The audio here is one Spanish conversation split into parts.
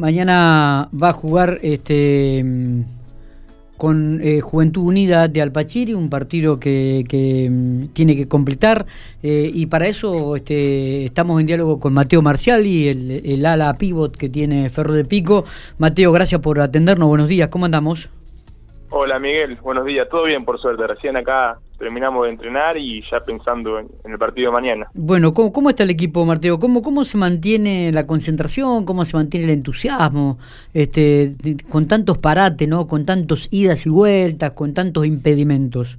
Mañana va a jugar este con eh, Juventud Unida de Alpachiri, un partido que, mm, tiene que completar. Eh, y para eso este, estamos en diálogo con Mateo Marciali, el, el ala pivot que tiene Ferro de Pico. Mateo, gracias por atendernos, buenos días, ¿cómo andamos? Hola Miguel, buenos días, todo bien por suerte, recién acá terminamos de entrenar y ya pensando en, el partido de mañana. Bueno, ¿cómo, ¿cómo, está el equipo, Mateo? ¿Cómo, ¿Cómo se mantiene la concentración? ¿Cómo se mantiene el entusiasmo? este Con tantos parates, ¿no? Con tantos idas y vueltas, con tantos impedimentos.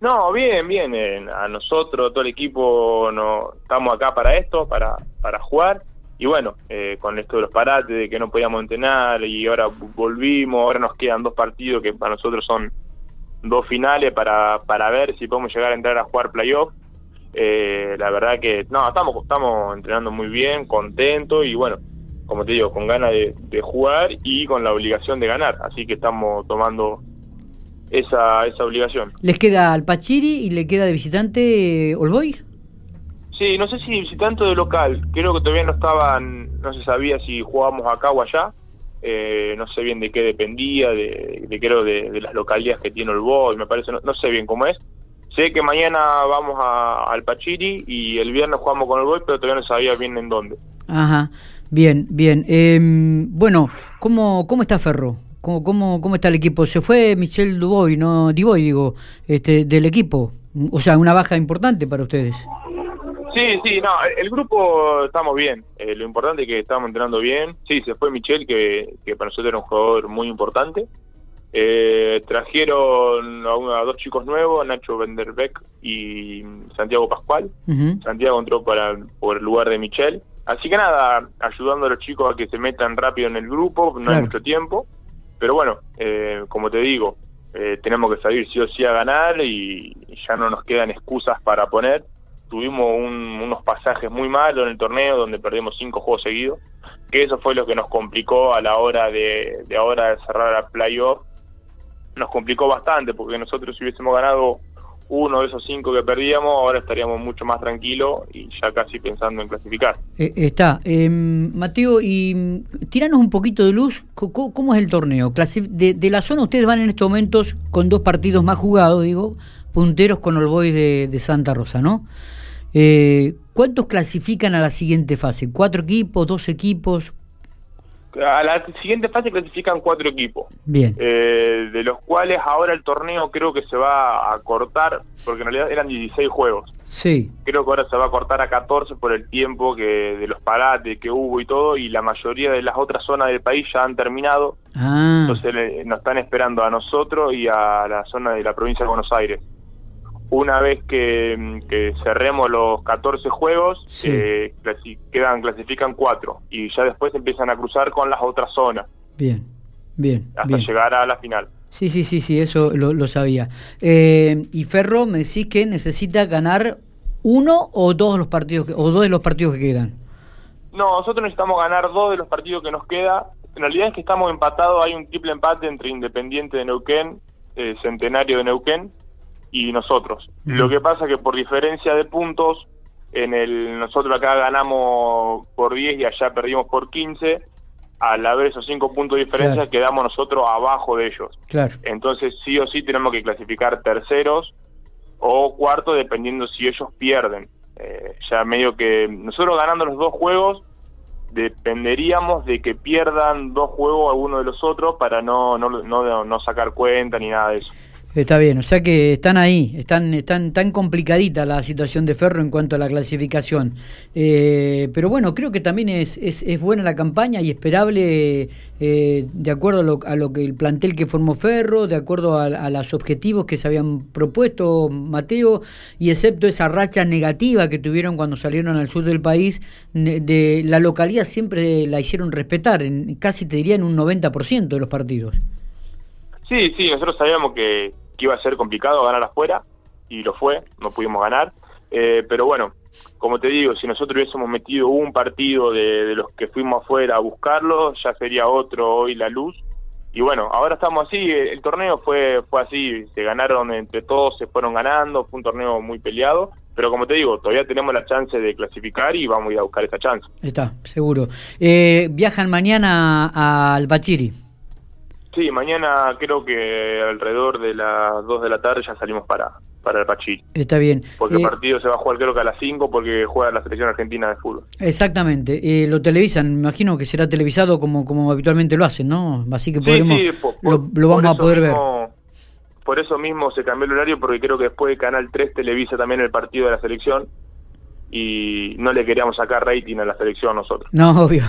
No, bien, bien. a nosotros, todo el equipo, no, estamos acá para esto, para, para jugar y bueno, eh, con esto de los parates, de que no podíamos entrenar y ahora volvimos, ahora nos quedan dos partidos que para nosotros son dos finales para, para ver si podemos llegar a entrar a jugar playoff. Eh, la verdad que no, estamos, estamos entrenando muy bien, contentos y bueno, como te digo, con ganas de, de jugar y con la obligación de ganar. Así que estamos tomando esa, esa obligación. ¿Les queda al Pachiri y le queda de visitante Olboy? Sí, no sé si visitante de local. Creo que todavía no estaban, no se sabía si jugábamos acá o allá. Eh, no sé bien de qué dependía, de, de creo de, las localidades que tiene el Boy, me parece, no, sé bien cómo es. Sé que mañana vamos a, al Pachiri y el viernes jugamos con el Boy, pero todavía no sabía bien en dónde. Ajá, bien, bien. Em, bueno, ¿cómo, ¿cómo está Ferro? ¿Cómo, cómo, ¿Cómo está el equipo? Se fue Michel Duboy, no Duboy, digo, este, del equipo. O sea, una baja importante para ustedes. Sí, sí, no, el grupo estamos bien. Eh, lo importante es que estamos entrenando bien. Sí, se fue Michel, que, que para nosotros era un jugador muy importante. Eh, trajeron a, dos chicos nuevos, Nacho Venderbeck y Santiago Pascual. Santiago entró para, por el lugar de Michel. Así que nada, ayudando a los chicos a que se metan rápido en el grupo, no hay mucho tiempo. Pero bueno, eh, como te digo, tenemos que salir sí o sí a ganar y ya no nos quedan excusas para poner tuvimos unos pasajes muy malos en el torneo donde perdimos cinco juegos seguidos, que eso fue lo que nos complicó a la hora de, de ahora de cerrar la playoff. Nos complicó bastante porque nosotros si hubiésemos ganado uno de esos cinco que perdíamos, ahora estaríamos mucho más tranquilos y ya casi pensando en clasificar. Eh, está. Em, Mateo, y mm, tiranos un poquito de luz, ¿cómo, es el torneo? De, la zona ustedes van en estos momentos con dos partidos más jugados, digo, punteros con el Boys de, de Santa Rosa, ¿no? Eh, ¿Cuántos clasifican a la siguiente fase? ¿Cuatro equipos, dos equipos? A la siguiente fase clasifican cuatro equipos. Bien. Eh, de los cuales ahora el torneo creo que se va a cortar, porque en realidad eran 16 juegos. Sí. Creo que ahora se va a cortar a 14 por el tiempo que de los parates que hubo y todo, y la mayoría de las otras zonas del país ya han terminado. Ah. Entonces nos están esperando a nosotros y a la zona de la provincia de Buenos Aires una vez que, cerremos los 14 juegos, eh, quedan, clasifican cuatro y ya después empiezan a cruzar con las otras zonas. Bien, bien. Hasta llegar a la final. Sí, sí, sí, sí, eso lo, sabía. Eh, y Ferro, me decís que necesita ganar uno o dos de los partidos que, o dos de los partidos que quedan. No, nosotros necesitamos ganar dos de los partidos que nos queda. En realidad es que estamos empatados, hay un triple empate entre Independiente de Neuquén, eh, Centenario de Neuquén y nosotros. Lo que pasa que por diferencia de puntos, en el nosotros acá ganamos por 10 y allá perdimos por 15, al haber esos 5 puntos de diferencia quedamos nosotros abajo de ellos. Claro. Entonces sí o sí tenemos que clasificar terceros o cuarto dependiendo si ellos pierden. Eh, ya medio que nosotros ganando los dos juegos dependeríamos de que pierdan dos juegos alguno de los otros para no, no, no, no sacar cuenta ni nada de eso. Está bien, o sea que están ahí, están, están tan complicadita la situación de Ferro en cuanto a la clasificación. Eh, pero bueno, creo que también es, es, buena la campaña y esperable eh, de acuerdo a lo, a lo, que el plantel que formó Ferro, de acuerdo a, los objetivos que se habían propuesto Mateo, y excepto esa racha negativa que tuvieron cuando salieron al sur del país, de la localidad siempre la hicieron respetar, en, casi te diría en un 90% de los partidos. Sí, sí, nosotros sabíamos que, iba a ser complicado ganar afuera y lo fue, no pudimos ganar. Eh, pero bueno, como te digo, si nosotros hubiésemos metido un partido de, los que fuimos afuera a buscarlo, ya sería otro hoy la luz. Y bueno, ahora estamos así, el, el torneo fue, fue así, se ganaron entre todos, se fueron ganando, fue un torneo muy peleado, pero como te digo, todavía tenemos la chance de clasificar y vamos a ir a buscar esa chance. Está, seguro. Eh, viajan mañana al Bachiri. Sí, mañana creo que alrededor de las 2 de la tarde ya salimos para, para el Pachiri. Está bien. Porque el eh, partido se va a jugar creo que a las 5 porque juega la selección argentina de fútbol. Exactamente. Eh, lo televisan, me imagino que será televisado como, como habitualmente lo hacen, ¿no? Así que podremos, lo, vamos a poder ver. Por eso mismo se cambió el horario porque creo que después de Canal 3 televisa también el partido de la selección y no le queríamos sacar rating a la selección nosotros. No, obvio.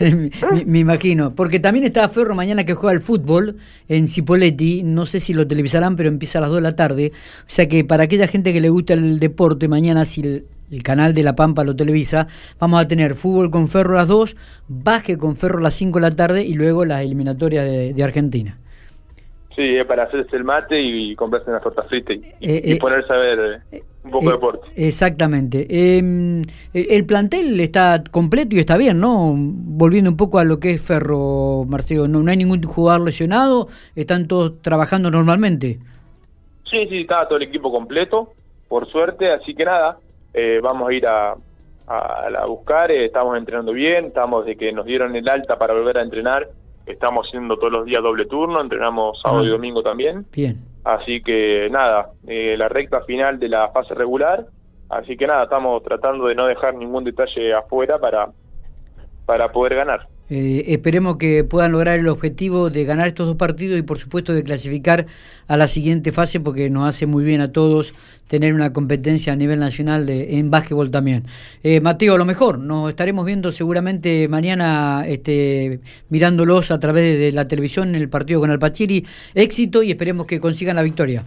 me, imagino. Porque también está Ferro mañana que juega el fútbol en Cipoletti. No sé si lo televisarán, pero empieza a las 2 de la tarde. O sea que para aquella gente que le gusta el deporte, mañana si el, canal de La Pampa lo televisa, vamos a tener fútbol con Ferro a las 2, básquet con Ferro a las 5 de la tarde y luego las eliminatorias de Argentina. Sí, es para hacerse el mate y comprarse una torta frita y, eh, eh, ponerse a ver eh, un poco de deporte. Exactamente. Em, el plantel está completo y está bien, ¿no? Volviendo un poco a lo que es Ferro, Marcelo, no, hay ningún jugador lesionado, están todos trabajando normalmente. Sí, sí, está todo el equipo completo, por suerte, así que nada, vamos a ir a, a, buscar, estamos entrenando bien, estamos de que nos dieron el alta para volver a entrenar Estamos haciendo todos los días doble turno, entrenamos sábado y ah. domingo también. Bien. Así que nada, eh, la recta final de la fase regular. Así que nada, estamos tratando de no dejar ningún detalle afuera para, para poder ganar. Eh, esperemos que puedan lograr el objetivo de ganar estos dos partidos y por supuesto de clasificar a la siguiente fase porque nos hace muy bien a todos tener una competencia a nivel nacional de, en básquetbol también. Eh, Mateo, lo mejor, nos estaremos viendo seguramente mañana este, mirándolos a través de la televisión en el partido con Alpachiri. Éxito y esperemos que consigan la victoria.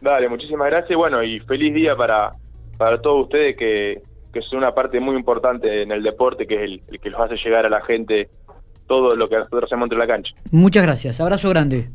Dale, muchísimas gracias. Bueno, y feliz día para, para todos ustedes que que es una parte muy importante en el deporte, que es el, que los hace llegar a la gente todo lo que nosotros hacemos entre la cancha. Muchas gracias, abrazo grande.